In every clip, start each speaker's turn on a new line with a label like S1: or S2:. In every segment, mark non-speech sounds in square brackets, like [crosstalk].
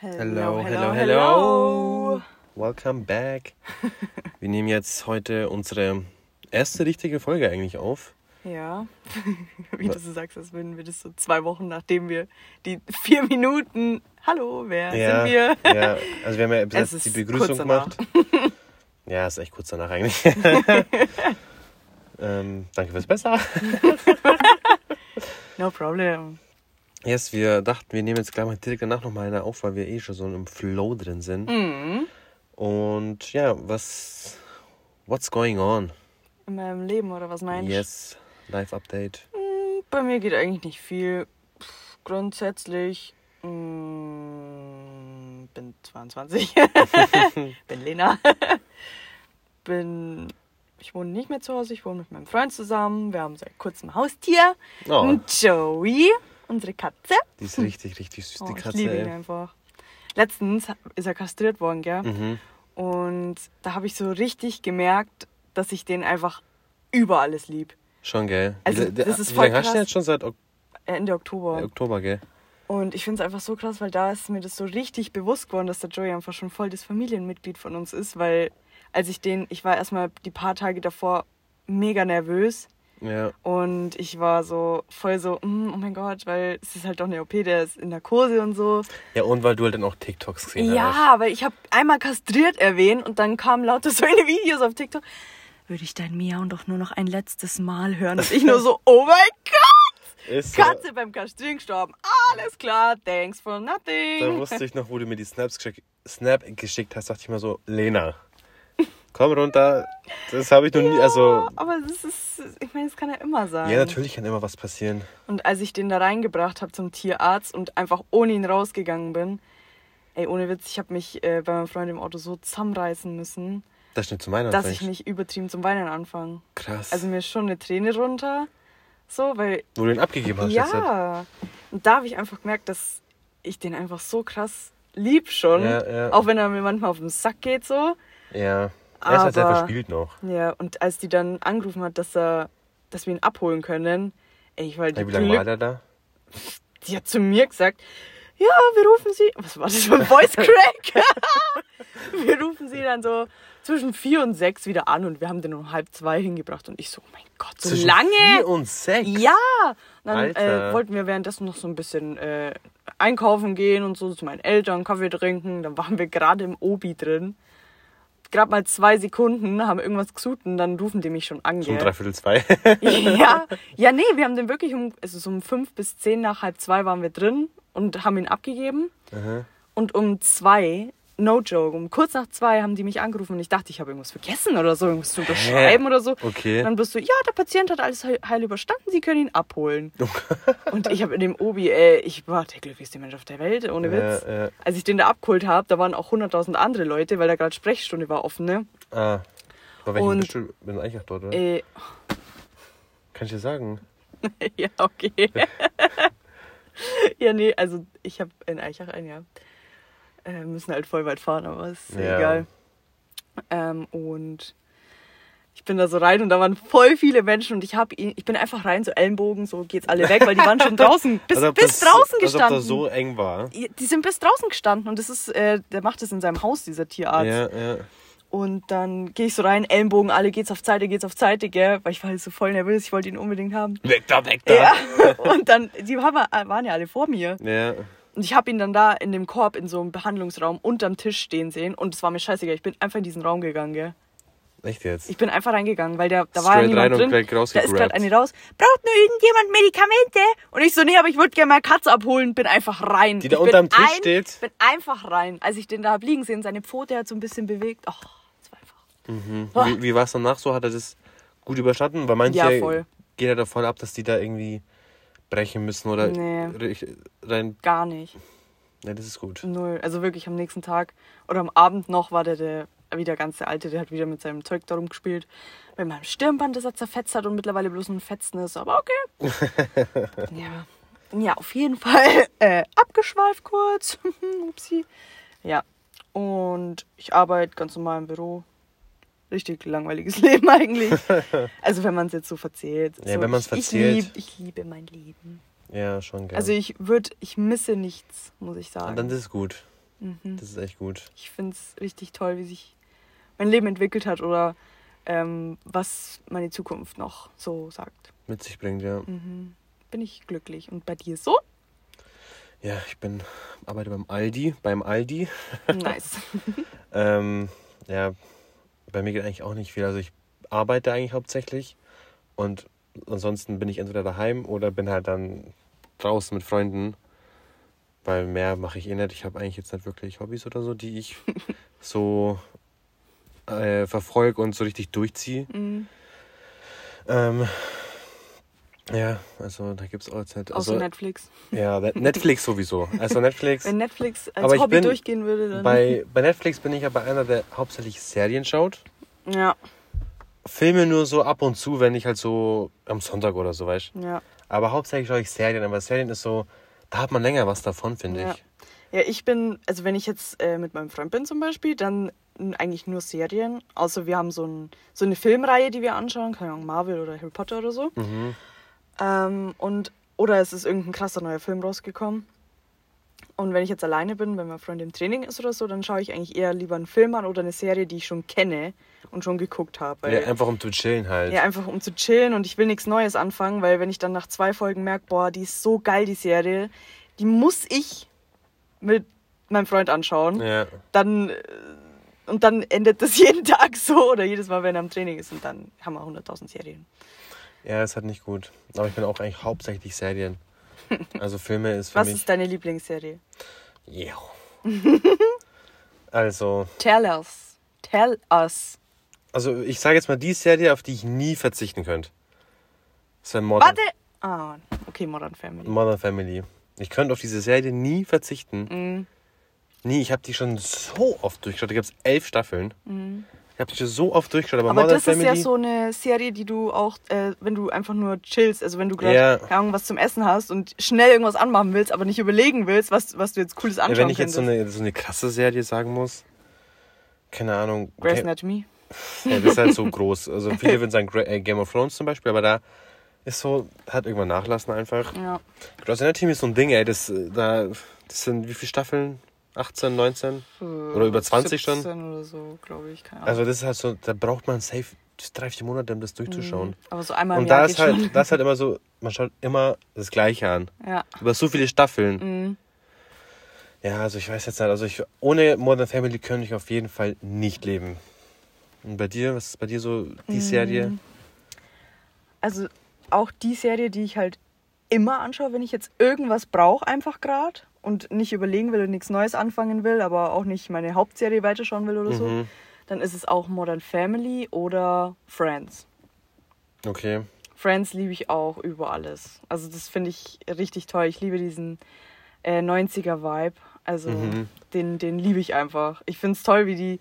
S1: Hello, hello, hello. Welcome back. [laughs] Wir nehmen jetzt heute unsere erste richtige Folge eigentlich auf.
S2: Ja, [laughs] wie du so sagst, als würden wir das so zwei Wochen nachdem wir die vier Minuten, hallo, wer
S1: Ja,
S2: sind wir?
S1: ja, also wir haben ja [laughs] bis jetzt die Begrüßung gemacht. Ja, ist echt kurz danach eigentlich. ähm, danke fürs Besser.
S2: No problem.
S1: Yes, wir dachten, wir nehmen jetzt gleich mal direkt danach nochmal eine auf, weil wir eh schon so im Flow drin sind.
S2: Mhm.
S1: Und ja, was, what's going on?
S2: In meinem Leben oder was meinst du?
S1: Yes, Live Update.
S2: Hm, Bei mir geht eigentlich nicht viel. Pff, Grundsätzlich mm, bin 22. [laughs] bin Lena. [laughs] bin ich wohne nicht mehr zu Hause, ich wohne mit meinem Freund zusammen. Wir haben seit kurzem ein Haustier.
S1: Oh,
S2: Und Joey, unsere Katze.
S1: die ist richtig, richtig süß,
S2: Oh,
S1: die
S2: ich
S1: Katze.
S2: liebe ihn einfach. Letztens ist er kastriert worden, gell?
S1: Mhm.
S2: Und da habe ich so richtig gemerkt, dass ich den einfach über alles lieb.
S1: Schon, gell?
S2: Also,
S1: Wie-
S2: das ist
S1: wie
S2: voll
S1: lange hast du jetzt schon seit Ok-
S2: Ende Oktober.
S1: Oktober, gell?
S2: Und ich finde es einfach so krass, weil da ist mir das so richtig bewusst geworden, dass der Joey einfach schon voll das Familienmitglied von uns ist, weil als ich den, ich war erstmal die paar Tage davor mega nervös
S1: Ja.
S2: und ich war so voll so, mm, oh mein Gott, weil es ist halt doch eine OP, der ist in Narkose und so.
S1: Ja, und weil du halt dann auch TikToks gesehen hast.
S2: Ja, aber ich habe einmal kastriert erwähnt und dann kamen lauter [laughs] so eine Videos auf TikTok. Würde ich dein Miauen doch nur noch ein letztes Mal hören? Und ich nur so, oh mein Gott!
S1: Ist so.
S2: Katze beim Kastrieren gestorben. Alles klar, thanks for
S1: Da
S2: nothing.
S1: wusste ich noch, wo du mir die Snaps geschick, Snap geschickt hast, dachte ich mir so, Lena, komm runter. Das habe ich noch nie, also...
S2: Aber das ist, ich meine, es kann ja immer sein.
S1: Ja, natürlich kann immer was passieren.
S2: Und als ich den da reingebracht habe zum Tierarzt und einfach ohne ihn rausgegangen bin, ey, ohne Witz, ich habe mich äh, bei meinem Freund im Auto so zusammenreißen müssen,
S1: Das ist nicht zu meiner
S2: dass ich nicht übertrieben zum Weinen anfange.
S1: Krass.
S2: Also mir ist schon eine Träne runter, so, weil
S1: wo du den abgegeben hast jetzt. halt.
S2: ja. Und da habe ich einfach gemerkt, dass ich den einfach so krass lieb schon,
S1: Ja, ja.
S2: auch wenn er mir manchmal auf den Sack geht so.
S1: Ja. Er ist halt sehr
S2: Aber-
S1: verspielt noch.
S2: Ja, und als die dann angerufen hat, dass er, dass wir ihn abholen können, ey, ich war die,
S1: Hey, wie lange war der da?
S2: die hat zu mir gesagt, ja, wir rufen sie, was war das für ein Voice Crack? [laughs] wir rufen sie dann so zwischen vier und sechs wieder an und wir haben den um halb zwei hingebracht und ich so, oh mein Gott, so
S1: Zwischen
S2: lange?
S1: Vier und sechs?
S2: Ja, dann äh, wollten wir währenddessen noch so ein bisschen äh, einkaufen gehen und so zu meinen Eltern, Kaffee trinken. Dann waren wir gerade im Obi drin. Gerade mal zwei Sekunden, haben irgendwas gesucht und dann rufen die mich schon an.
S1: So um
S2: gell.
S1: dreiviertel zwei. [laughs]
S2: Ja, [laughs] ja, nee, wir haben den wirklich um, also so um fünf bis zehn nach halb zwei waren wir drin und haben ihn abgegeben.
S1: Aha.
S2: Und um zwei, no joke, um kurz nach zwei haben die mich angerufen und ich dachte, ich habe irgendwas vergessen oder so, irgendwas zu unterschreiben oder so.
S1: Okay.
S2: Dann bist du, ja, der Patient hat alles heil, heil überstanden, Sie können ihn abholen. [laughs] und ich habe in dem Obi, ey, ich war der glücklichste Mensch auf der Welt, ohne Witz.
S1: Ja, ja.
S2: Als ich den da abgeholt habe, da waren auch 100.000 andere Leute, weil da gerade Sprechstunde war offen, ne?
S1: Ah. Bei welchem
S2: Und-
S1: bist du? Bin eigentlich dort, oder?
S2: Äh,
S1: Kann ich dir sagen? [laughs]
S2: ja, okay. [laughs] ja, nee, also ich habe in Eichach ein Jahr. Äh, müssen halt voll weit fahren, aber ist
S1: Ja.
S2: egal. Ähm, und ich bin da so rein und da waren voll viele Menschen und ich habe ich bin einfach rein, so Ellenbogen, so geht's alle weg, weil die waren schon [laughs] draußen, bis,
S1: Als ob
S2: bis
S1: das-
S2: draußen
S1: Als
S2: gestanden.
S1: das so eng war.
S2: Die sind bis draußen gestanden und das ist, äh, der macht das in seinem Haus, dieser Tierarzt.
S1: Ja, ja.
S2: Und dann gehe ich so rein, Ellenbogen, alle geht's auf Seite, geht's auf Seite, gell? Weil ich war halt so voll nervös, ich wollte ihn unbedingt haben.
S1: Weg da, weg da.
S2: Ja. [laughs] Und dann, die haben, waren ja alle vor mir.
S1: Ja.
S2: Und ich habe ihn dann da in dem Korb in so einem Behandlungsraum unterm Tisch stehen sehen. Und es war mir scheißegal, ich bin einfach in diesen Raum gegangen, gell?
S1: Echt jetzt?
S2: Ich bin einfach reingegangen, weil der, da war ja
S1: Straight
S2: niemand
S1: rein und
S2: drin.
S1: gleich
S2: Da ist gerade eine raus. Braucht nur irgendjemand Medikamente? Und ich so, nee, aber ich würde gerne mal Katze abholen. Bin einfach rein.
S1: Die da
S2: ich
S1: unterm
S2: bin
S1: Tisch
S2: ein,
S1: steht?
S2: Bin einfach rein. Als ich den da hab liegen sehen, seine Pfote hat so ein bisschen bewegt. Oh, das war einfach...
S1: Mhm.
S2: Boah.
S1: Wie, wie war es danach so? Hat er das gut überstanden? Weil manche
S2: Ja, voll.
S1: geht ja da voll ab, dass die da irgendwie brechen müssen oder
S2: Nee.
S1: rein.
S2: Gar nicht.
S1: Ja, das ist gut.
S2: Null. Also wirklich am nächsten Tag oder am Abend noch war der, der wieder ganz der Alte, der hat wieder mit seinem Zeug darum gespielt. Bei meinem Stirnband, das er zerfetzt hat und mittlerweile bloß ein Fetzen ist. Aber okay. [laughs] ja. Ja, auf jeden Fall [laughs] äh, abgeschweift kurz. [laughs] Upsi. Ja. Und ich arbeite ganz normal im Büro. Richtig langweiliges [laughs] Leben eigentlich. [laughs] Also wenn man es jetzt so verzählt.
S1: Ja,
S2: so,
S1: wenn man's
S2: ich,
S1: verzählt.
S2: Ich, lieb, ich liebe mein Leben.
S1: Ja, schon geil.
S2: Also ich würde, ich misse nichts, muss ich sagen.
S1: Und dann ist es gut. Das ist echt gut.
S2: Ich finde es richtig toll, wie sich mein Leben entwickelt hat oder ähm, was meine Zukunft noch so sagt.
S1: Mit sich bringt, ja.
S2: Mhm. Bin ich glücklich. Und bei dir so?
S1: Ja, ich bin, arbeite beim Aldi, beim Aldi.
S2: Nice. [laughs]
S1: Ähm, ja, bei mir geht eigentlich auch nicht viel. Also ich arbeite eigentlich hauptsächlich und ansonsten bin ich entweder daheim oder bin halt dann draußen mit Freunden. Weil mehr mache ich eh nicht. Ich habe eigentlich jetzt nicht wirklich Hobbys oder so, die ich [laughs] so äh, verfolge und so richtig durchziehe.
S2: Mhm.
S1: Ähm, ja, also da gibt es auch halt.
S2: Außer
S1: Also,
S2: Netflix.
S1: ja, Net- Netflix sowieso. Also Netflix. [laughs]
S2: Wenn Netflix als
S1: Aber
S2: Hobby
S1: bin
S2: durchgehen würde, dann.
S1: Bei, bei Netflix bin ich aber einer, der hauptsächlich Serien schaut.
S2: ja,
S1: Filme nur so ab und zu, wenn ich halt so am Sonntag oder so, weißt
S2: ja.
S1: Aber hauptsächlich schaue ich Serien, aber Serien ist so, da hat man länger was davon, finde
S2: Ja.
S1: ich.
S2: Ja, ich bin, also wenn ich jetzt äh, mit meinem Freund bin zum Beispiel, dann eigentlich nur Serien. Außer wir haben so, ein, so eine Filmreihe, die wir anschauen, keine Ahnung, Marvel oder Harry Potter oder so.
S1: Mhm.
S2: Ähm, und, oder es ist irgendein krasser neuer Film rausgekommen. Und wenn ich jetzt alleine bin, wenn mein Freund im Training ist oder so, dann schaue ich eigentlich eher lieber einen Film an oder eine Serie, die ich schon kenne und schon geguckt habe.
S1: Ja, einfach um zu chillen halt.
S2: Ja, einfach um zu chillen und ich will nichts Neues anfangen, weil wenn ich dann nach zwei Folgen merke, boah, die ist so geil, die Serie, die muss ich mit meinem Freund anschauen,
S1: Ja.
S2: dann äh, und dann endet das [laughs] jeden Tag so oder jedes Mal, wenn er am Training ist und dann haben wir 100.000 Serien.
S1: Ja, ist halt nicht gut. Aber ich bin auch eigentlich hauptsächlich Serien. [laughs] Also Filme ist für
S2: Was
S1: mich.
S2: ist deine Lieblingsserie?
S1: Ja. [laughs] also,
S2: Tell us. Tell us.
S1: also ich sage jetzt mal die Serie, auf die ich nie verzichten könnte. Das wäre Modern,
S2: Warte! Ah, okay, Modern Family.
S1: Modern Family. Ich könnte auf diese Serie nie verzichten.
S2: Mhm.
S1: Nie, ich habe die schon so oft durchgeschaut. Da gibt es elf Staffeln. Ich habe die schon so oft durchgeschaut. Aber.
S2: Aber
S1: Modern
S2: das
S1: Family.
S2: ist ja so eine Serie, die du auch, äh, wenn du einfach nur chillst, also wenn du gerade
S1: Ja.
S2: keine Ahnung, was zum Essen hast und schnell irgendwas anmachen willst, aber nicht überlegen willst, was, was du jetzt cooles
S1: ja,
S2: anschauen
S1: wenn ich jetzt so
S2: könntest.
S1: eine, so eine krasse Serie sagen muss, keine Ahnung.
S2: Grey's Anatomy.
S1: ja, das ist halt so [laughs] groß. Also viele würden sagen äh, Game of Thrones zum Beispiel, aber da ist so, hat irgendwann nachlassen einfach.
S2: Ja.
S1: Grey's Anatomy ist so ein Ding, ey. Das, äh, da, das sind wie viele Staffeln? 18, 19? Oder über 20 schon?
S2: 17 oder so, glaube ich, keine Ahnung.
S1: Also das ist halt so, da braucht man safe drei, vier Monate, um das durchzuschauen.
S2: aber so einmal im
S1: Und
S2: Jahr
S1: da ist halt,
S2: schon.
S1: das ist halt immer so, man schaut immer das Gleiche an.
S2: Ja.
S1: Über so viele Staffeln.
S2: Mhm.
S1: Ja, also ich weiß jetzt nicht, also ich, ohne Modern Family könnte ich auf jeden Fall nicht leben. Und bei dir, was ist bei dir so die
S2: Mhm.
S1: Serie?
S2: Also auch die Serie, die ich halt immer anschaue, wenn ich jetzt irgendwas brauche, einfach gerade und nicht überlegen will und nichts Neues anfangen will, aber auch nicht meine Hauptserie weiterschauen will oder so,
S1: Mhm.
S2: dann ist es auch Modern Family oder Friends.
S1: Okay.
S2: Friends liebe ich auch über alles. Also das finde ich richtig toll. Ich liebe diesen äh, 90er-Vibe. Also
S1: Mhm.
S2: den, den liebe ich einfach. Ich finde es toll, wie die,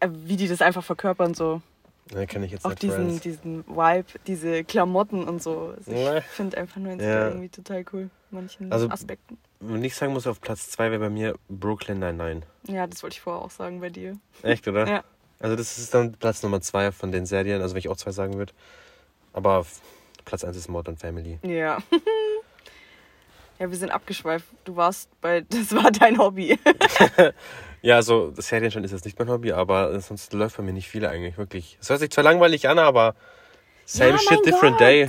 S2: äh, wie die das einfach verkörpern so.
S1: Ne, kenne ich jetzt
S2: Auch diesen,
S1: Friends.
S2: diesen Vibe, diese Klamotten und so. Also
S1: Ja.
S2: ich finde einfach 90er
S1: Ja.
S2: irgendwie total cool. Manchen
S1: Also-
S2: Aspekten.
S1: Wenn ich sagen muss, auf Platz 2 wäre bei mir Brooklyn Nine-Nine.
S2: Ja, das wollte ich vorher auch sagen bei dir.
S1: Echt, oder?
S2: Ja.
S1: Also das ist dann Platz Nummer 2 von den Serien, also wenn ich auch zwei sagen würde. Aber Platz 1 ist Modern Family.
S2: Ja. [laughs] ja, wir sind abgeschweift. Du warst bei, [laughs] das war dein Hobby. [laughs]
S1: Ja, also Serien schon ist jetzt nicht mein Hobby, aber sonst läuft bei mir nicht viele eigentlich, wirklich. Es hört sich zwar langweilig an, aber same
S2: Ja,
S1: shit, different
S2: Gott.
S1: day.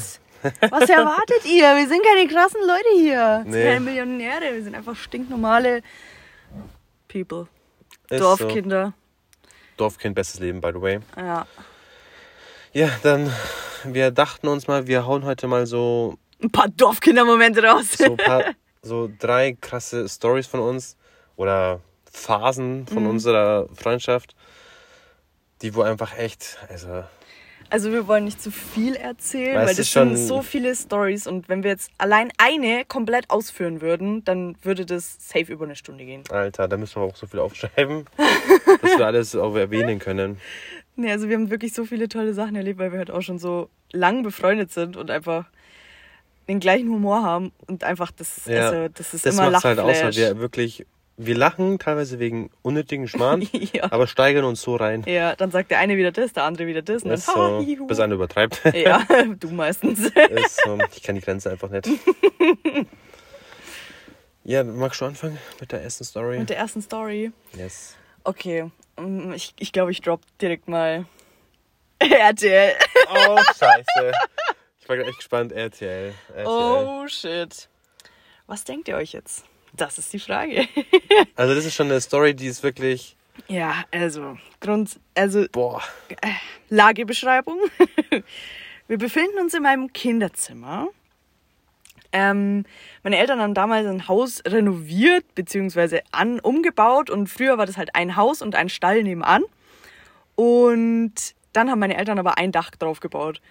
S2: Was erwartet ihr? Wir sind keine krassen Leute hier. Wir sind
S1: Nee.
S2: keine Millionäre. Wir sind einfach stinknormale People.
S1: Ist
S2: Dorfkinder.
S1: So. Dorfkind, bestes Leben, by the way.
S2: Ja.
S1: Ja, dann, wir dachten uns mal, wir hauen heute mal so,
S2: Ein paar Dorfkindermomente raus.
S1: so, paar, [laughs] so drei krasse Stories von uns oder Phasen von
S2: Mhm.
S1: unserer Freundschaft, die wo einfach echt, also
S2: Also wir wollen nicht zu viel erzählen,
S1: Weil
S2: weil das sind so viele Stories und wenn wir jetzt allein eine komplett ausführen würden, dann würde das safe über eine Stunde gehen.
S1: Alter, da müssen wir auch so viel aufschreiben, [laughs] dass wir alles auch erwähnen können.
S2: Nee, also wir haben wirklich so viele tolle Sachen erlebt, weil wir halt auch schon so lang befreundet sind und einfach den gleichen Humor haben und einfach das,
S1: Ja,
S2: also, das ist
S1: Das
S2: immer
S1: macht halt aus, weil wir wirklich, wir lachen teilweise wegen unnötigen Schmarrn, [laughs]
S2: ja.
S1: aber steigern uns so rein.
S2: ja, dann sagt der eine wieder das, der andere wieder das und dann
S1: Ist so,
S2: ha, [laughs] hihu.
S1: bis einer übertreibt. [laughs]
S2: Ja, du meistens.
S1: Ist so, ich kann die Grenze einfach nicht. Ja, magst du anfangen mit der ersten Story?
S2: Mit der ersten Story.
S1: yes.
S2: Okay, mm, ich, ich glaube, ich drop direkt mal RTL.
S1: Oh, scheiße. Ich war echt gespannt. RTL. RTL.
S2: Oh shit. Was denkt ihr euch jetzt? Das ist die Frage. [laughs]
S1: Also, das ist schon eine Story, die ist wirklich.
S2: ja, also, Grund, also
S1: Boah.
S2: Lagebeschreibung. [laughs] Wir befinden uns in meinem Kinderzimmer. Ähm, meine Eltern haben damals ein Haus renoviert bzw. an umgebaut und früher war das halt ein Haus und ein Stall nebenan. Und dann haben meine Eltern aber ein Dach drauf gebaut.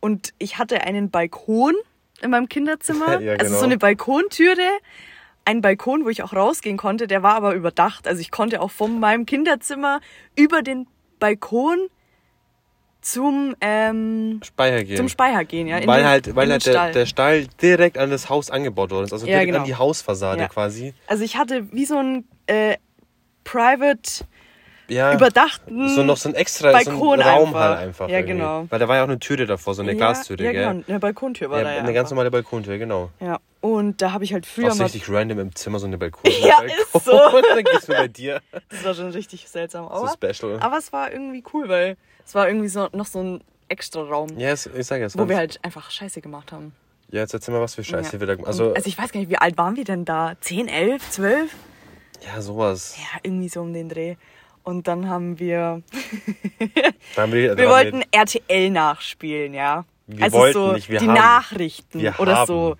S2: Und ich hatte einen Balkon in meinem Kinderzimmer. [laughs]
S1: Ja,
S2: Also
S1: genau.
S2: so eine Balkontüre. Ein Balkon, wo ich auch rausgehen konnte, der war aber überdacht. Also ich konnte auch von meinem Kinderzimmer über den Balkon zum, ähm,
S1: Speicher gehen.
S2: zum Speicher gehen, ja. in
S1: weil
S2: den-
S1: halt, weil halt der,
S2: Stall.
S1: der Stall direkt an das Haus angebaut worden ist. Also
S2: Ja,
S1: direkt
S2: genau.
S1: an die Hausfassade
S2: Ja.
S1: quasi.
S2: Also ich hatte wie so ein äh, Private
S1: Ja.
S2: überdachten
S1: so noch so ein extra so
S2: Balkon
S1: ein Raum
S2: einfach.
S1: halt einfach.
S2: Ja,
S1: irgendwie.
S2: genau.
S1: Weil da war ja auch eine Türe davor, so eine
S2: ja,
S1: Glastüre,
S2: Ja,
S1: gell?
S2: genau, eine Balkontür war
S1: Ja,
S2: da ja.
S1: eine ganz normale Balkontür, genau.
S2: Ja, und da habe ich halt früher
S1: so
S2: mal...
S1: richtig random im Zimmer so eine Balkon. [laughs]
S2: Ja,
S1: Balkon.
S2: ist so. [laughs]
S1: dann gehst du bei dir.
S2: Das war schon richtig seltsam.
S1: So
S2: Aber,
S1: special.
S2: aber es war irgendwie cool, weil es war irgendwie so, noch so ein extra Raum,
S1: Ja, es- ich sag jetzt
S2: wo wir halt einfach Scheiße gemacht haben.
S1: Ja, jetzt erzähl mal, was für Scheiße
S2: ja.
S1: wir da
S2: Und-
S1: Also,
S2: also ich weiß gar nicht, wie alt waren wir denn da? 10, 11, 12?
S1: ja, sowas.
S2: Ja, irgendwie so um den Dreh. Und dann haben wir... [laughs]
S1: Da haben wir, da
S2: Wir wollten RTL nachspielen, ja.
S1: Wir
S2: also
S1: wollten
S2: so
S1: nicht, wir
S2: die
S1: haben.
S2: Nachrichten
S1: Wir
S2: oder
S1: haben.
S2: so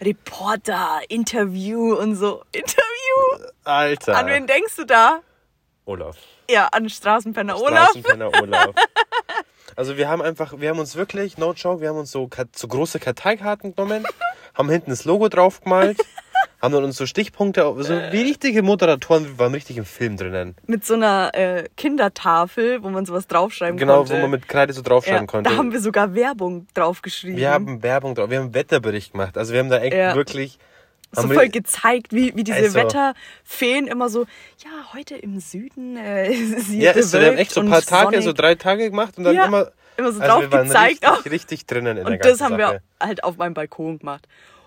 S2: Reporter, Interview und so. Interview?
S1: Alter.
S2: An wen denkst du da?
S1: Olaf.
S2: Ja, an Straßenpenner Olaf.
S1: Straßenpenner Olaf. [laughs] Also wir haben einfach, wir haben uns wirklich, no joke, wir haben uns so, so große Karteikarten genommen, haben hinten das Logo drauf gemalt, haben dann uns so Stichpunkte, so wie richtige Moderatoren, wir waren richtig im Film drinnen.
S2: Mit so einer äh, Kindertafel, wo man sowas draufschreiben
S1: Genau,
S2: konnte.
S1: wo man mit Kreide so draufschreiben
S2: ja,
S1: konnte.
S2: Da haben wir sogar Werbung draufgeschrieben.
S1: wir haben Werbung drauf, wir haben einen Wetterbericht gemacht. Also wir haben da echt
S2: Ja.
S1: wirklich.
S2: so
S1: wir-
S2: voll gezeigt, wie, wie diese
S1: Also-
S2: Wetterfeen immer so, ja, heute im Süden äh, [laughs] ist
S1: ja, ist so, wir haben echt so ein paar Tage,
S2: sonnig.
S1: so drei Tage gemacht und dann
S2: Ja,
S1: immer.
S2: immer so
S1: also
S2: drauf
S1: wir
S2: gezeigt
S1: richtig,
S2: auch.
S1: richtig drinnen in der
S2: Und
S1: ganzen
S2: das haben wir halt auf meinem Balkon gemacht.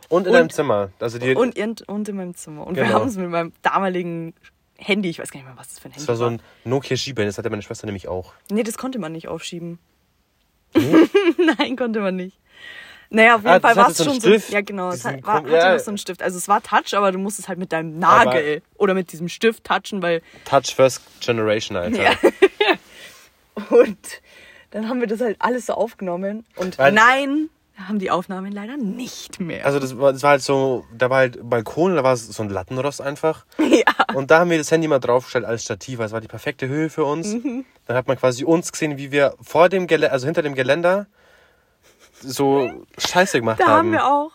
S1: Und in
S2: und-
S1: deinem Zimmer. Also die,
S2: Und, in, und in meinem Zimmer. Und wir
S1: Genau.
S2: haben es mit meinem damaligen Handy, ich weiß gar nicht mehr, was das für ein Handy
S1: das war so ein Nokia G-Band, das hatte meine Schwester nämlich auch.
S2: Nee, das konnte man nicht aufschieben. [laughs] Nein, konnte man nicht. Naja, auf jeden
S1: Ah,
S2: Fall war es
S1: so
S2: schon
S1: Stift.
S2: so. Ja, genau. Es
S1: Diesen
S2: hat, war,
S1: kom-
S2: hatte
S1: ja.
S2: noch so einen Stift. Also es war Touch, aber du musstest halt mit deinem Nagel oder mit diesem Stift touchen, weil.
S1: Touch First Generation, Alter.
S2: Ja. [laughs] Und dann haben wir das halt alles so aufgenommen. Und
S1: Weil-
S2: nein, haben die Aufnahmen leider nicht mehr.
S1: Also das war, das war halt so, da war halt Balkon, da war so ein Lattenrost einfach. [laughs]
S2: ja.
S1: Und da haben wir das Handy mal draufgestellt als Stativ, weil es war die perfekte Höhe für uns.
S2: Mhm.
S1: Dann hat man quasi uns gesehen, wie wir vor dem Geländer, also hinter dem Geländer, so Scheiße gemacht
S2: Da haben
S1: haben.
S2: wir auch.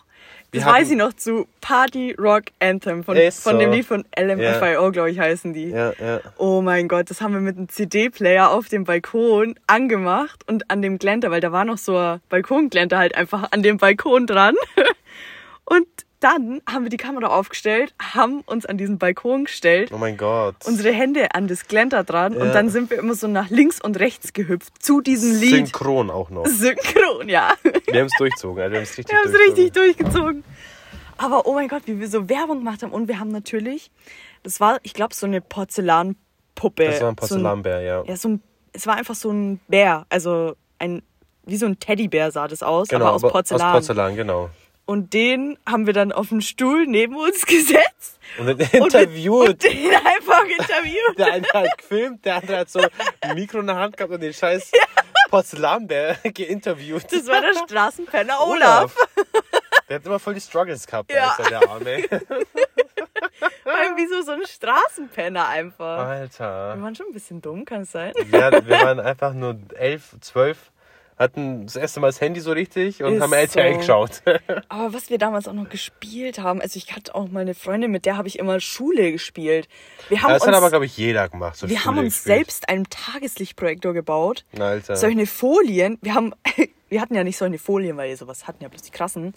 S2: Das weiß ich noch zu Party Rock Anthem von, von dem
S1: so.
S2: Lied von LMFIO, glaube ich, heißen die.
S1: Ja, ja.
S2: Oh mein Gott, das haben wir mit einem CD-Player auf dem Balkon angemacht und an dem Glänter, weil da war noch so ein Balkonglänter halt einfach an dem Balkon dran. [laughs] Und dann haben wir die Kamera aufgestellt, haben uns an diesen Balkon gestellt,
S1: Oh mein Gott.
S2: unsere Hände an das Glänter dran
S1: Ja.
S2: und dann sind wir immer so nach links und rechts gehüpft zu diesem Lied.
S1: Synchron auch noch.
S2: Synchron, ja.
S1: Wir haben es durchzogen, Alter. Wir haben es richtig
S2: Wir haben es
S1: durchzogen.
S2: richtig durchgezogen. Aber oh mein Gott, wie wir so Werbung gemacht haben. Und wir haben natürlich, das war, ich glaube, so eine Porzellanpuppe.
S1: Das war ein
S2: So ein,
S1: Porzellanbär, ja.
S2: ja, so ein, es war einfach so ein Bär. Also ein, wie so ein Teddybär sah das aus,
S1: Genau,
S2: aber aus Porzellan.
S1: Aus Porzellan, genau.
S2: Und den haben wir dann auf den Stuhl neben uns [laughs] gesetzt.
S1: Und
S2: Und,
S1: interviewt.
S2: und den einfach interviewt.
S1: Der eine hat gefilmt, der andere hat so ein Mikro in der Hand gehabt und den scheiß Porzellanbär [laughs] geinterviewt.
S2: Das war der Straßenpenner Olaf.
S1: Der hat immer voll die Struggles gehabt,
S2: Ja.
S1: Alter, der Arme. [laughs]
S2: Irgendwie so, so ein Straßenpenner einfach. Wir
S1: Alter.
S2: waren schon ein bisschen dumm, kann es sein?
S1: Ja, wir waren einfach nur elf, zwölf, hatten das erste Mal das Handy so richtig und
S2: Ist
S1: haben RTL
S2: so.
S1: geschaut. [laughs]
S2: Aber was wir damals auch noch gespielt haben, also ich hatte auch meine Freundin, mit der habe ich immer Schule gespielt. Wir haben
S1: Das hat
S2: uns,
S1: aber, glaube ich, jeder gemacht. So
S2: wir
S1: Schule
S2: haben uns
S1: gespielt.
S2: selbst einen Tageslichtprojektor gebaut.
S1: Alter.
S2: Solche Folien, wir haben, [laughs] wir hatten ja nicht solche Folien, weil wir sowas hatten ja bloß die krassen.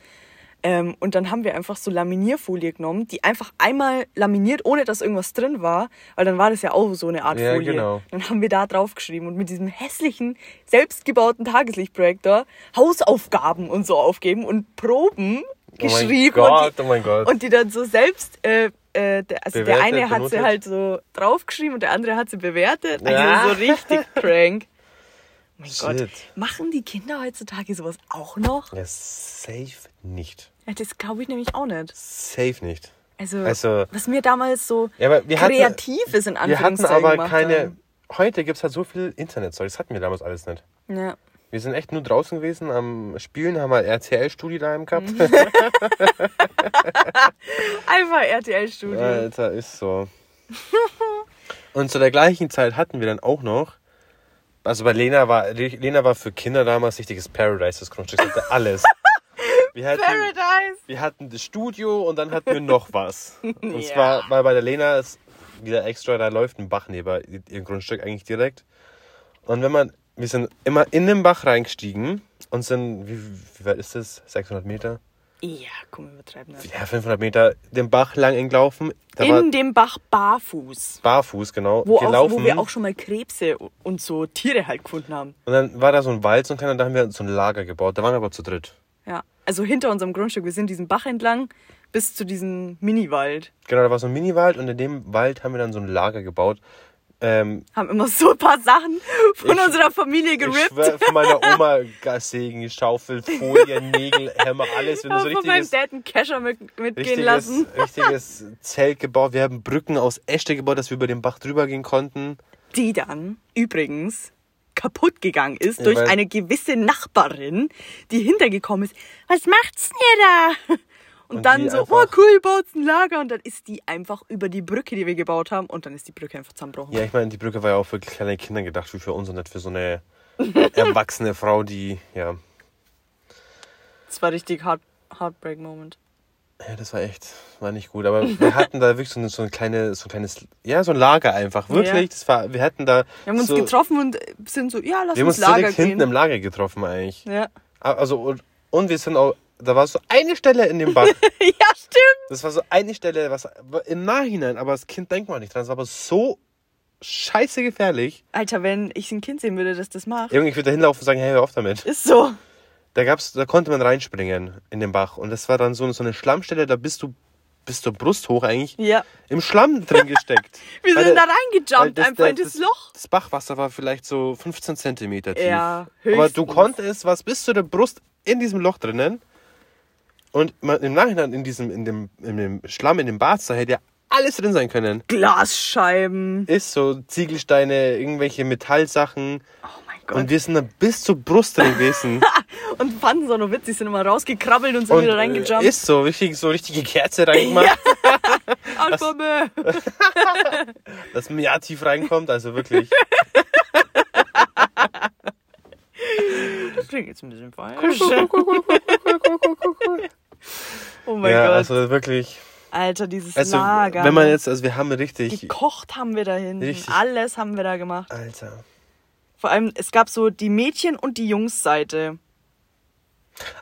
S2: Ähm, und dann haben wir einfach so Laminierfolie genommen, die einfach einmal laminiert, ohne dass irgendwas drin war, weil dann war das ja auch so eine Art
S1: Ja,
S2: Folie.
S1: genau.
S2: Dann haben wir da drauf geschrieben und mit diesem hässlichen, selbstgebauten Tageslichtprojektor Hausaufgaben und so aufgeben und Proben geschrieben
S1: Gott,
S2: und, die,
S1: oh mein Gott.
S2: und die dann so selbst, äh, äh, der, also der
S1: Bewertet,
S2: eine hat sie halt so draufgeschrieben und der andere hat sie bewertet. Also
S1: Ja.
S2: so richtig [laughs] crank. Oh mein
S1: Shit.
S2: Gott. Machen die Kinder heutzutage sowas auch noch?
S1: Ja, safe nicht.
S2: Ja, das glaube ich nämlich auch nicht.
S1: Safe nicht.
S2: Also,
S1: Also-
S2: was mir damals so
S1: Ja, aber wir hatten-
S2: Kreatives in
S1: Wir hatten
S2: Anführungszeichen
S1: aber
S2: gemacht
S1: keine.
S2: haben.
S1: Heute gibt es halt so viel Internetzeug. Das hatten wir damals alles nicht.
S2: Ja.
S1: Wir sind echt nur draußen gewesen am Spielen, haben halt RTL-Studio daheim gehabt. [laughs]
S2: Einfach RTL-Studio.
S1: Alter, ist so. [laughs] Und zu der gleichen Zeit hatten wir dann auch noch, also bei Lena war, Lena war für Kinder damals richtiges Paradise, das Grundstück hatte alles. Wir hatten,
S2: Paradise.
S1: wir hatten das Studio und dann hatten wir noch was. [laughs] Und
S2: Ja.
S1: zwar, weil bei der Lena ist wieder extra, da läuft ein Bach neben ihrem Grundstück eigentlich direkt. Und wenn man, wir sind immer in den Bach reingestiegen und sind, wie, wie weit ist das? 600 Meter?
S2: Ja, komm, wir übertreiben das.
S1: Ja, 500 Meter den Bach lang entlaufen. Da
S2: In dem Bach barfuß.
S1: barfuß, genau,
S2: Wo, auch,
S1: gelaufen.
S2: wo wir auch schon mal Krebse und so Tiere halt gefunden haben.
S1: und dann war da so ein Wald, so ein kleiner, da haben wir so ein Lager gebaut. Da waren wir aber zu dritt.
S2: Ja. Also hinter unserem Grundstück. Wir sind diesen Bach entlang bis zu diesem Mini-Wald.
S1: Genau, da war so ein Mini-Wald und in dem Wald haben wir dann so ein Lager gebaut. Ähm,
S2: Haben immer so ein paar Sachen von
S1: Ich-
S2: unserer Familie
S1: ich
S2: gerippt.
S1: schwör, von meiner Oma Sägen, Schaufel, Folie, [laughs] Nägel, Hämmer, alles. Wir haben so
S2: von meinem Dad einen Kescher mit, mitgehen lassen.
S1: richtiges [laughs] Zelt gebaut. Wir haben Brücken aus Äste gebaut, dass wir über den Bach drüber gehen konnten.
S2: Die dann übrigens kaputt gegangen ist
S1: Ja,
S2: durch eine gewisse Nachbarin, die hintergekommen ist. Was macht's denn ihr da? Und,
S1: Und
S2: dann so, oh cool, baut ein Lager. Und dann ist die einfach über die Brücke, die wir gebaut haben, und dann ist die Brücke einfach zusammengebrochen.
S1: Ja, ich meine, die Brücke war ja auch für kleine Kinder gedacht, wie für uns und nicht für so eine [laughs] erwachsene Frau, die, ja.
S2: Das war richtig heart, Heartbreak-Moment.
S1: Ja, das war echt, war nicht gut. Aber wir hatten da wirklich so, eine, so ein kleines, so ein kleines, ja, so ein Lager einfach. Wirklich.
S2: Ja.
S1: Das war, wir hatten da.
S2: Wir haben uns
S1: so,
S2: getroffen und sind so, ja, lass
S1: Wir haben
S2: uns
S1: uns
S2: Lager
S1: direkt
S2: gehen.
S1: hinten im Lager getroffen eigentlich.
S2: ja.
S1: Also, und, und wir sind auch, da war so eine Stelle in dem Bach. [laughs]
S2: ja, stimmt.
S1: Das war so eine Stelle, was im Nachhinein, aber das Kind denkt man nicht dran. Das war aber so scheiße gefährlich.
S2: Alter, wenn ich ein Kind sehen würde, das das macht.
S1: Irgendwie, ich würde da hinlaufen und sagen, hey, hör auf damit.
S2: Ist so.
S1: Da gab's, da konnte man reinspringen in den Bach. Und das war dann so, so eine Schlammstelle, da bist du bis zur Brust hoch eigentlich
S2: Ja.
S1: im Schlamm drin gesteckt. [laughs]
S2: Wir
S1: Weil
S2: sind da reingejumpt,
S1: das-
S2: einfach in das Loch.
S1: Das Bachwasser war vielleicht so 15 Zentimeter tief.
S2: Ja,
S1: Aber du
S2: höchstens.
S1: konntest was bis zu der Brust in diesem Loch drinnen. Und im Nachhinein in diesem, in dem, in dem Schlamm, in dem Bad, da hätte ja alles drin sein können.
S2: Glasscheiben.
S1: Ist so Ziegelsteine, irgendwelche Metallsachen.
S2: Oh Gott.
S1: Und wir sind da bis zur Brust drin gewesen. [laughs]
S2: Und fanden es auch noch witzig, sind immer rausgekrabbelt und sind
S1: und
S2: wieder
S1: äh,
S2: reingejumpt.
S1: ist so richtig, so richtige Kerze reingemacht, [laughs] [laughs]
S2: Alphabet.
S1: dass man ja tief reinkommt. Also wirklich.
S2: Das klingt jetzt ein bisschen falsch. oh mein
S1: ja,
S2: Gott.
S1: also wirklich.
S2: Alter, dieses
S1: Also,
S2: Lager.
S1: wenn man jetzt, also wir haben richtig.
S2: Gekocht haben wir da hinten.
S1: Richtig.
S2: Alles haben wir da gemacht.
S1: Alter.
S2: Vor allem, es gab so die Mädchen- und die Jungs-Seite.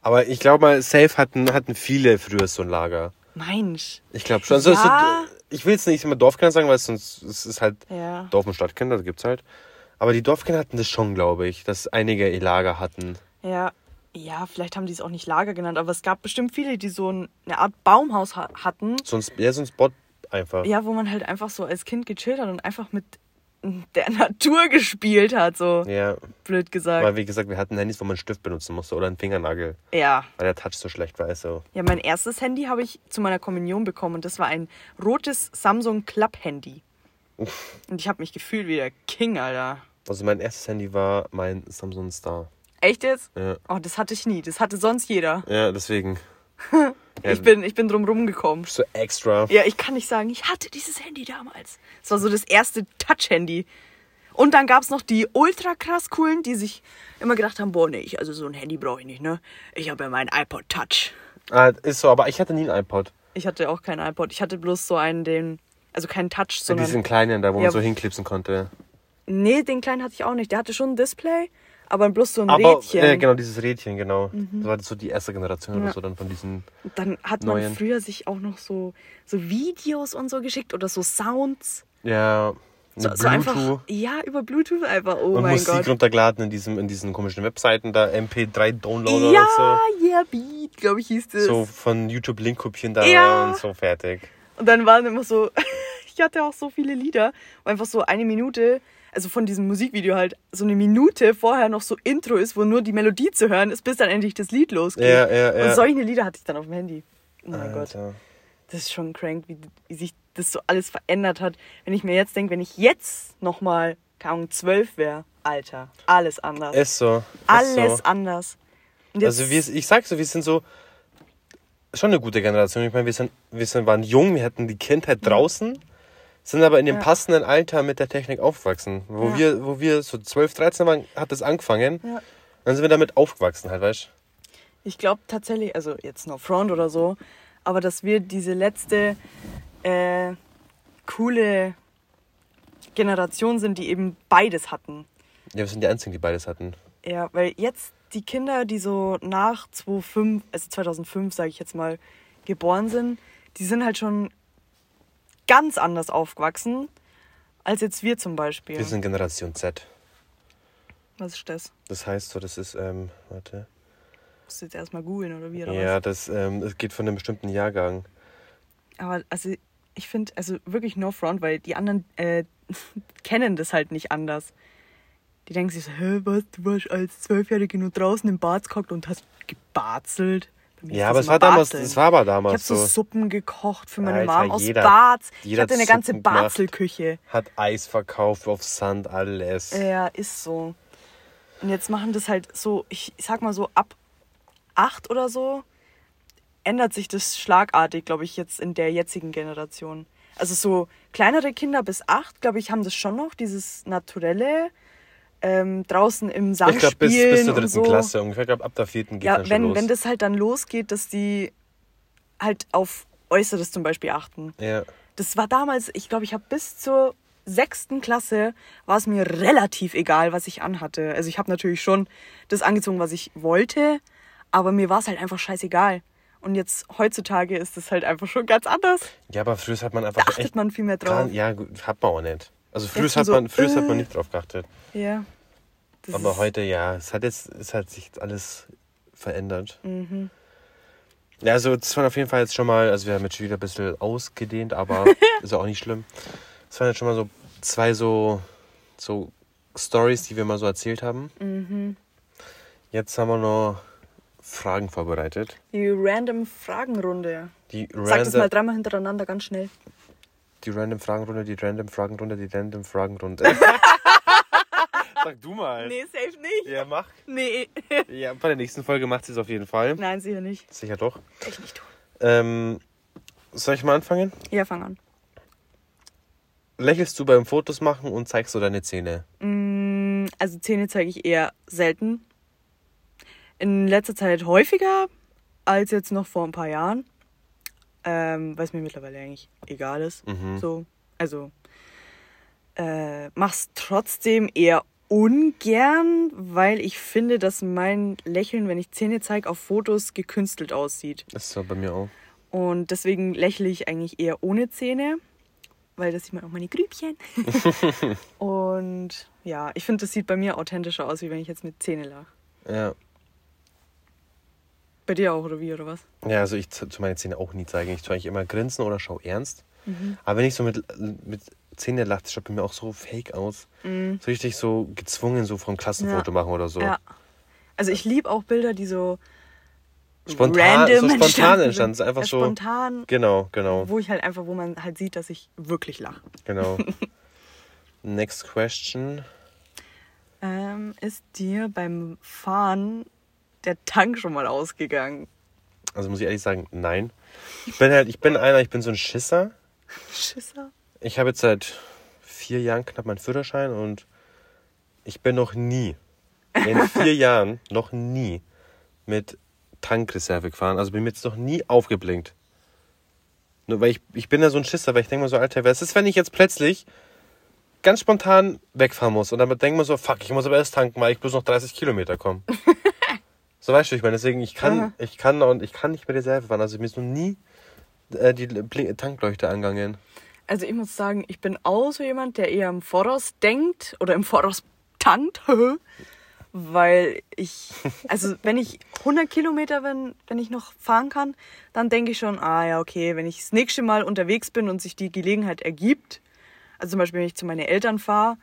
S1: Aber ich glaube mal, safe hatten, hatten viele früher so ein Lager.
S2: Mensch.
S1: Ich glaube schon. Also,
S2: Ja.
S1: so, ich will jetzt nicht immer Dorfkinder sagen, weil es sonst es ist halt
S2: Ja.
S1: Dorf- und Stadtkinder, das gibt's halt. Aber die Dorfkinder hatten das schon, glaube ich, dass einige ihr Lager hatten.
S2: Ja. Ja, vielleicht haben die es auch nicht Lager genannt, aber es gab bestimmt viele, die so ein- eine Art Baumhaus ha hatten.
S1: So ein, ja, so ein Spot einfach.
S2: Ja, wo man halt einfach so als Kind gechillt hat und einfach mit der [laughs] Natur gespielt hat, so
S1: Ja,
S2: blöd gesagt.
S1: weil wie gesagt, wir hatten Handys, wo man einen Stift benutzen musste oder einen Fingernagel,
S2: Ja.
S1: weil der Touch so schlecht war. Also.
S2: Ja, mein erstes Handy habe ich zu meiner Kommunion bekommen und das war ein rotes Samsung Club Handy. Und ich habe mich gefühlt wie der King, Alter.
S1: also mein erstes Handy war mein Samsung Star.
S2: Echt jetzt?
S1: Ja,
S2: Oh, das hatte ich nie. Das hatte sonst jeder.
S1: ja deswegen. Ja,
S2: Ich bin, ich bin drum rumgekommen.
S1: so extra.
S2: Ja, ich kann nicht sagen, ich hatte dieses Handy damals. Es war so das erste Touch-Handy. Und dann gab's noch die ultra krass coolen, die sich immer gedacht haben, boah, nee, ich, also so ein Handy brauche ich nicht, ne? Ich habe ja meinen iPod Touch.
S1: Ah, ist so, aber ich hatte nie ein iPod.
S2: Ich hatte auch keinen iPod. Ich hatte bloß so einen, den, also keinen Touch,
S1: So
S2: sondern...
S1: diesen kleinen da, wo
S2: Ja.
S1: man so hinklipsen konnte.
S2: Nee, den kleinen hatte ich auch nicht. Der hatte schon ein Display, aber bloß so ein
S1: Aber,
S2: Rädchen.
S1: äh, genau, dieses Rädchen, genau. Das war so die erste Generation oder
S2: Ja.
S1: so dann von diesen.
S2: Und Dann hat man
S1: Neuen.
S2: früher sich auch noch so, so Videos und so geschickt oder so Sounds.
S1: Ja,
S2: So, so einfach, ja, über Bluetooth einfach. Oh
S1: und
S2: mein
S1: Musik
S2: Gott.
S1: runtergeladen in, diesem, in diesen komischen Webseiten, da MP3-Downloader
S2: Ja,
S1: oder
S2: yeah, Beat, glaube ich, hieß das.
S1: so. So von YouTube Link kopieren da
S2: Ja.
S1: und so fertig.
S2: Und dann waren immer so, [laughs] ich hatte auch so viele Lieder, einfach so eine Minute, also von diesem Musikvideo halt, so eine Minute vorher noch so Intro ist, wo nur die Melodie zu hören ist, bis dann endlich das Lied losgeht.
S1: Ja, ja, ja.
S2: Und solche Lieder hatte ich dann auf dem Handy. Oh mein Gott.
S1: Alter.
S2: Das ist schon crank, wie, wie sich das so alles verändert hat. Wenn ich mir jetzt denke, wenn ich jetzt nochmal, keine Ahnung, zwölf wäre, Alter, alles anders.
S1: Ist so. Ist
S2: alles
S1: so.
S2: anders.
S1: Also wir, ich sag so, wir sind so schon eine gute Generation. Ich meine, wir sind, wir sind, waren jung, wir hatten die Kindheit draußen, sind aber in dem
S2: Ja.
S1: passenden Alter mit der Technik aufgewachsen. Wo
S2: Ja.
S1: wir, wo wir so 12, 13 waren, hat das angefangen.
S2: Ja.
S1: Dann sind wir damit aufgewachsen halt, weißt
S2: Ich glaube tatsächlich, also jetzt no front oder so, aber dass wir diese letzte äh, coole Generation sind, die eben beides hatten.
S1: Ja, wir sind die Einzigen, die beides hatten.
S2: Ja, weil jetzt die Kinder, die so nach 2005, also 2005 sage ich jetzt mal, geboren sind, die sind halt schon ganz anders aufgewachsen als jetzt wir zum Beispiel.
S1: Wir sind Generation Z.
S2: Was ist das?
S1: Das heißt so, das ist, ähm, warte.
S2: Musst du jetzt erstmal googeln oder wie oder
S1: Ja,
S2: was?
S1: das, ähm, das geht von einem bestimmten Jahrgang.
S2: Aber also ich finde, also wirklich no front, weil die anderen äh, [laughs] kennen das halt nicht anders. Die denken sich so, hä, was, du warst als Zwölfjährige nur draußen im Bad gehockt und hast gebarzelt.
S1: Ja, aber es war damals, es war aber
S2: Ich habe
S1: damals
S2: so
S1: so.
S2: Suppen gekocht für meine
S1: Alter,
S2: Mom aus
S1: jeder-
S2: Barz. Ich hatte eine ganze. Barzelküche.
S1: Hat Eis verkauft auf Sand, alles.
S2: Ja, ist so. Und jetzt machen das halt so, ich, ich sag mal so, ab acht oder so ändert sich das schlagartig, glaube ich, jetzt in der jetzigen Generation. Also so kleinere Kinder bis acht, glaube ich, haben das schon noch, dieses Naturelle, ähm, draußen im Sand
S1: Ich glaube, bis,
S2: spielen
S1: bis zur dritten
S2: so.
S1: Klasse ungefähr. Ich glaube, ab der vierten geht
S2: Ja,
S1: dann schon
S2: wenn,
S1: los.
S2: wenn das halt dann losgeht, dass die halt auf Äußeres zum Beispiel achten.
S1: ja.
S2: Das war damals, ich glaube, ich habe bis zur sechsten Klasse war es mir relativ egal, was ich anhatte. Also ich habe natürlich schon das angezogen, was ich wollte, aber mir war es halt einfach scheißegal. Und jetzt heutzutage ist es halt einfach schon ganz anders.
S1: ja, aber früher hat man
S2: Da
S1: einfach
S2: achtet
S1: echt
S2: man viel mehr drauf.
S1: Ja, gut, hat man auch nicht. Also früher hat
S2: so,
S1: man, früher hat
S2: äh,
S1: man nicht drauf geachtet.
S2: Ja.
S1: Aber heute, ja, es hat jetzt, es hat sich alles verändert.
S2: Mhm.
S1: Ja, also das waren auf jeden Fall jetzt schon mal, also wir haben jetzt schon wieder ein bisschen ausgedehnt, aber [laughs] ist ja auch nicht schlimm. Das waren jetzt schon mal so zwei so, so Stories, die wir mal so erzählt haben.
S2: Mhm.
S1: Jetzt haben wir noch Fragen vorbereitet.
S2: Die random Fragenrunde.
S1: Die
S2: Sag das mal
S1: random,
S2: dreimal hintereinander ganz schnell.
S1: Die random Fragenrunde, die random Fragenrunde, die random Fragenrunde. [laughs] Sag du mal.
S2: Nee, safe nicht.
S1: Ja, mach.
S2: Nee. [laughs]
S1: Ja, bei der nächsten Folge macht sie es auf jeden Fall.
S2: Nein, sicher nicht.
S1: Sicher doch.
S2: Ich nicht tun.
S1: Ähm, soll ich mal anfangen?
S2: Ja, fang an.
S1: Lächelst du beim Fotos machen und zeigst du deine Zähne?
S2: Mm, Also Zähne zeige ich eher selten. In letzter Zeit häufiger als jetzt noch vor ein paar Jahren. Ähm, weil es mir mittlerweile eigentlich egal ist.
S1: Mhm.
S2: So, also äh, mach's trotzdem eher ungern, weil ich finde, dass mein Lächeln, wenn ich Zähne zeige, auf Fotos gekünstelt aussieht.
S1: Das ist so bei mir auch.
S2: Und deswegen lächle ich eigentlich eher ohne Zähne, weil das sieht man auch meine Grübchen. [laughs] und ja, ich finde, das sieht bei mir authentischer aus, wie wenn ich jetzt mit Zähne lache.
S1: Ja.
S2: Bei dir auch, oder wie, oder was?
S1: Ja, also ich zu zu meine Zähne auch nie zeigen. Ich tue eigentlich immer grinsen oder schau ernst.
S2: Mhm.
S1: Aber wenn ich so mit, mit Zähne lache, das schaut bei mir auch so fake aus.
S2: Mhm.
S1: So richtig so gezwungen, so vom Klassenfoto machen oder so.
S2: Ja. Also ich liebe auch Bilder, die so
S1: Spontan,
S2: random
S1: so spontan
S2: entstanden
S1: entstanden.
S2: sind.
S1: Einfach
S2: ja,
S1: so.
S2: Spontan,
S1: Genau, genau,
S2: wo ich halt einfach, wo man halt sieht, dass ich wirklich lache.
S1: genau. [laughs] Next question.
S2: Ähm, ist dir beim Fahren der Tank schon mal ausgegangen?
S1: Also muss ich ehrlich sagen, nein. Ich bin halt, ich bin einer, ich bin so ein Schisser.
S2: Schisser?
S1: Ich habe jetzt seit vier Jahren knapp meinen Führerschein und ich bin noch nie, in [laughs] vier Jahren, noch nie mit Tankreserve gefahren. Also bin mir jetzt noch nie aufgeblinkt. Nur weil ich, ich bin ja so ein Schisser, weil ich denke mir so, Alter, was ist, wenn ich jetzt plötzlich ganz spontan wegfahren muss und dann denke mir so, fuck, ich muss aber erst tanken, weil ich bloß noch 30 Kilometer komme. [laughs] so weißt du, ich meine, deswegen, ich kann,
S2: Aha.
S1: ich kann und ich kann nicht mit Reserve fahren. Also mir ist noch nie äh, die Bli- Tankleuchte angegangen.
S2: Also ich muss sagen, ich bin auch so jemand, der eher im Voraus denkt oder im Voraus tankt. [laughs] Weil ich, [laughs] also wenn ich 100 Kilometer, wenn, wenn ich noch fahren kann, dann denke ich schon, ah ja, okay, wenn ich das nächste Mal unterwegs bin und sich die Gelegenheit ergibt, also zum Beispiel wenn ich zu meinen Eltern fahre,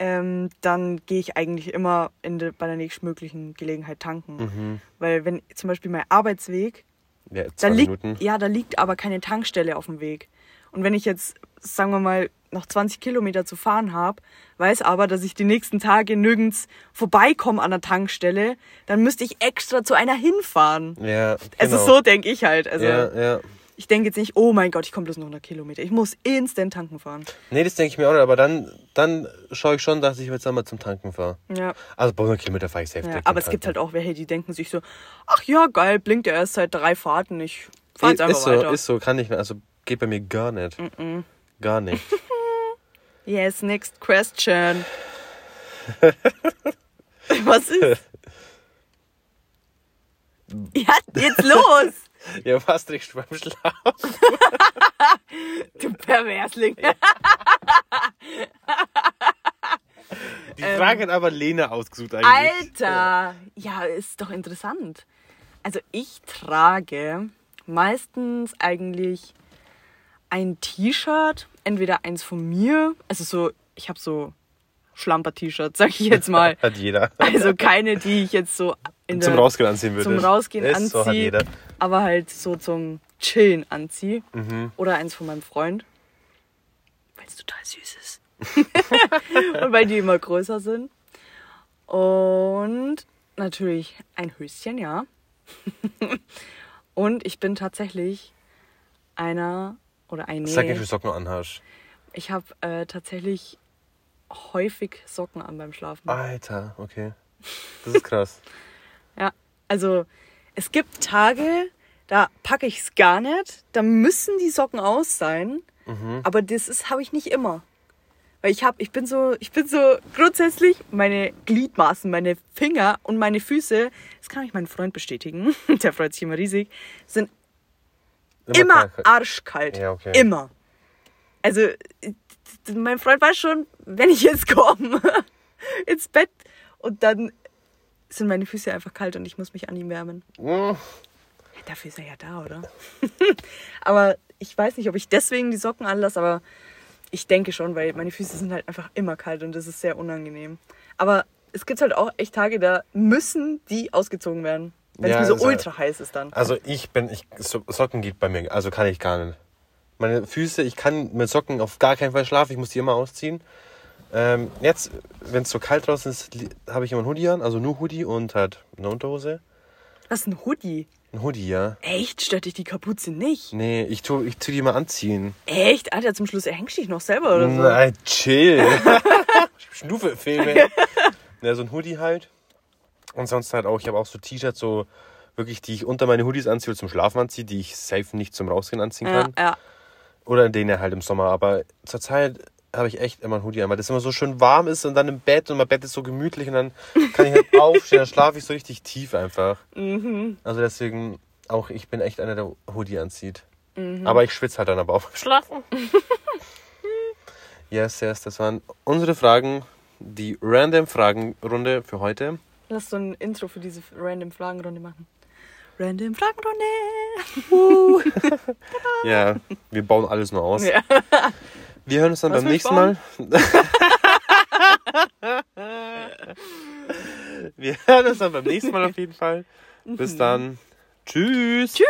S2: ähm, dann gehe ich eigentlich immer de, bei der nächstmöglichen Gelegenheit tanken. Weil wenn zum Beispiel mein Arbeitsweg,
S1: Ja,
S2: da liegt, ja, da liegt aber keine Tankstelle auf dem Weg. Und wenn ich jetzt, sagen wir mal, noch 20 Kilometer zu fahren habe, weiß aber, dass ich die nächsten Tage nirgends vorbeikomme an der Tankstelle, dann müsste ich extra zu einer hinfahren.
S1: Ja,
S2: Also
S1: genau.
S2: so denke ich halt. Also
S1: Ja, ja.
S2: Ich denke jetzt nicht, oh mein Gott, ich komme bloß noch 100 Kilometer. Ich muss instant tanken fahren.
S1: Nee, das denke ich mir auch nicht, aber dann, dann schaue ich schon, dass ich jetzt einmal zum Tanken fahre.
S2: Ja.
S1: Also bei 100 Kilometer fahre ich safe
S2: ja. Aber es gibt halt auch welche, die denken sich so, ach ja, geil, blinkt er erst seit drei Fahrten. Ich fahr jetzt einfach
S1: ist so,
S2: weiter.
S1: ist so, kann ich mir, also geht bei mir gar nicht. Gar nicht. [laughs]
S2: Yes, next question. [laughs] Was ist? [laughs] Ja, jetzt los!
S1: Ja, was trägst du beim Schlaf?
S2: Du Perversling.
S1: Die Frage hat aber Lena ausgesucht eigentlich.
S2: Alter! Ja, ist doch interessant. Also ich trage meistens eigentlich ein T-Shirt, entweder eins von mir, also so, ich habe so Schlamper-T-Shirts, sag ich jetzt mal. [laughs]
S1: Hat jeder.
S2: Also keine, die ich jetzt so in
S1: Zum
S2: der,
S1: Rausgehen anziehen würde.
S2: zum Rausgehen
S1: ist So hat jeder.
S2: Aber halt so zum Chillen anziehe.
S1: Mhm.
S2: Oder eins von meinem Freund, weil es total süß ist. [laughs] Und weil die immer größer sind. Und natürlich ein Höschen, ja. [laughs] Und ich bin tatsächlich einer oder eine.
S1: Sag nicht, wie Socken anhast.
S2: Ich habe äh, tatsächlich häufig Socken an beim Schlafen.
S1: Alter, okay. Das ist krass. [laughs]
S2: Ja, also es gibt Tage, da packe ich es gar nicht. Da müssen die Socken aus sein. Aber das ist habe ich nicht immer. Weil ich habe, ich bin so, ich bin so grundsätzlich meine Gliedmaßen, meine Finger und meine Füße, das kann ich meinen Freund bestätigen, [laughs] der freut sich immer riesig, sind immer
S1: krank.
S2: arschkalt.
S1: Ja, okay.
S2: Immer. Also, mein Freund weiß schon, wenn ich jetzt komme [laughs] ins Bett und dann sind meine Füße einfach kalt und ich muss mich an ihm wärmen. Ja, dafür ist er ja da, oder? [laughs] aber ich weiß nicht, ob ich deswegen die Socken anlasse, aber ich denke schon, weil meine Füße sind halt einfach immer kalt und das ist sehr unangenehm. Aber es gibt halt auch echt Tage, da müssen die ausgezogen werden. Wenn
S1: Ja,
S2: es mir so
S1: halt-
S2: ultra heiß ist dann.
S1: Also ich bin, ich, So- Socken geht bei mir, also kann ich gar nicht. Meine Füße, ich kann mit Socken auf gar keinen Fall schlafen, ich muss die immer ausziehen. Ähm, jetzt, wenn es so kalt draußen ist, habe ich immer einen Hoodie an, also nur Hoodie und halt eine Unterhose.
S2: Was ist ein Hoodie?
S1: Ein Hoodie, ja.
S2: Echt? Stört dich die Kapuze nicht?
S1: Nee, ich tu, ich tu die mal anziehen.
S2: Echt? Alter, zum Schluss erhängst du dich noch selber oder so?
S1: Nein, chill. [laughs] [laughs] Schnuffelfilme. [laughs] ja, so ein Hoodie halt. Und sonst halt auch, ich habe auch so T-Shirts, so wirklich, die ich unter meine Hoodies anziehe oder zum Schlafen anziehe, die ich safe nicht zum Rausgehen anziehen
S2: Ja,
S1: kann.
S2: ja.
S1: Oder in denen halt im Sommer. Aber zurzeit habe ich echt immer ein Hoodie an, weil das immer so schön warm ist und dann im Bett und mein Bett ist so gemütlich und dann kann ich halt [laughs] aufstehen, dann schlafe ich so richtig tief einfach. Also deswegen auch, ich bin echt einer, der Hoodie anzieht. Aber ich schwitze halt dann aber auch beim Schlafen. [laughs] yes, yes, das waren unsere Fragen, die random Fragenrunde für heute.
S2: Lass so ein Intro für diese random Fragenrunde machen. Random Fragenrunde. [laughs]
S1: Ja, wir bauen alles nur aus.
S2: Ja.
S1: Wir hören uns dann
S2: Was
S1: beim nächsten Mal. [laughs] wir hören uns dann beim nächsten Mal auf jeden Fall. Bis [laughs] dann. Tschüss.
S2: Tschüss.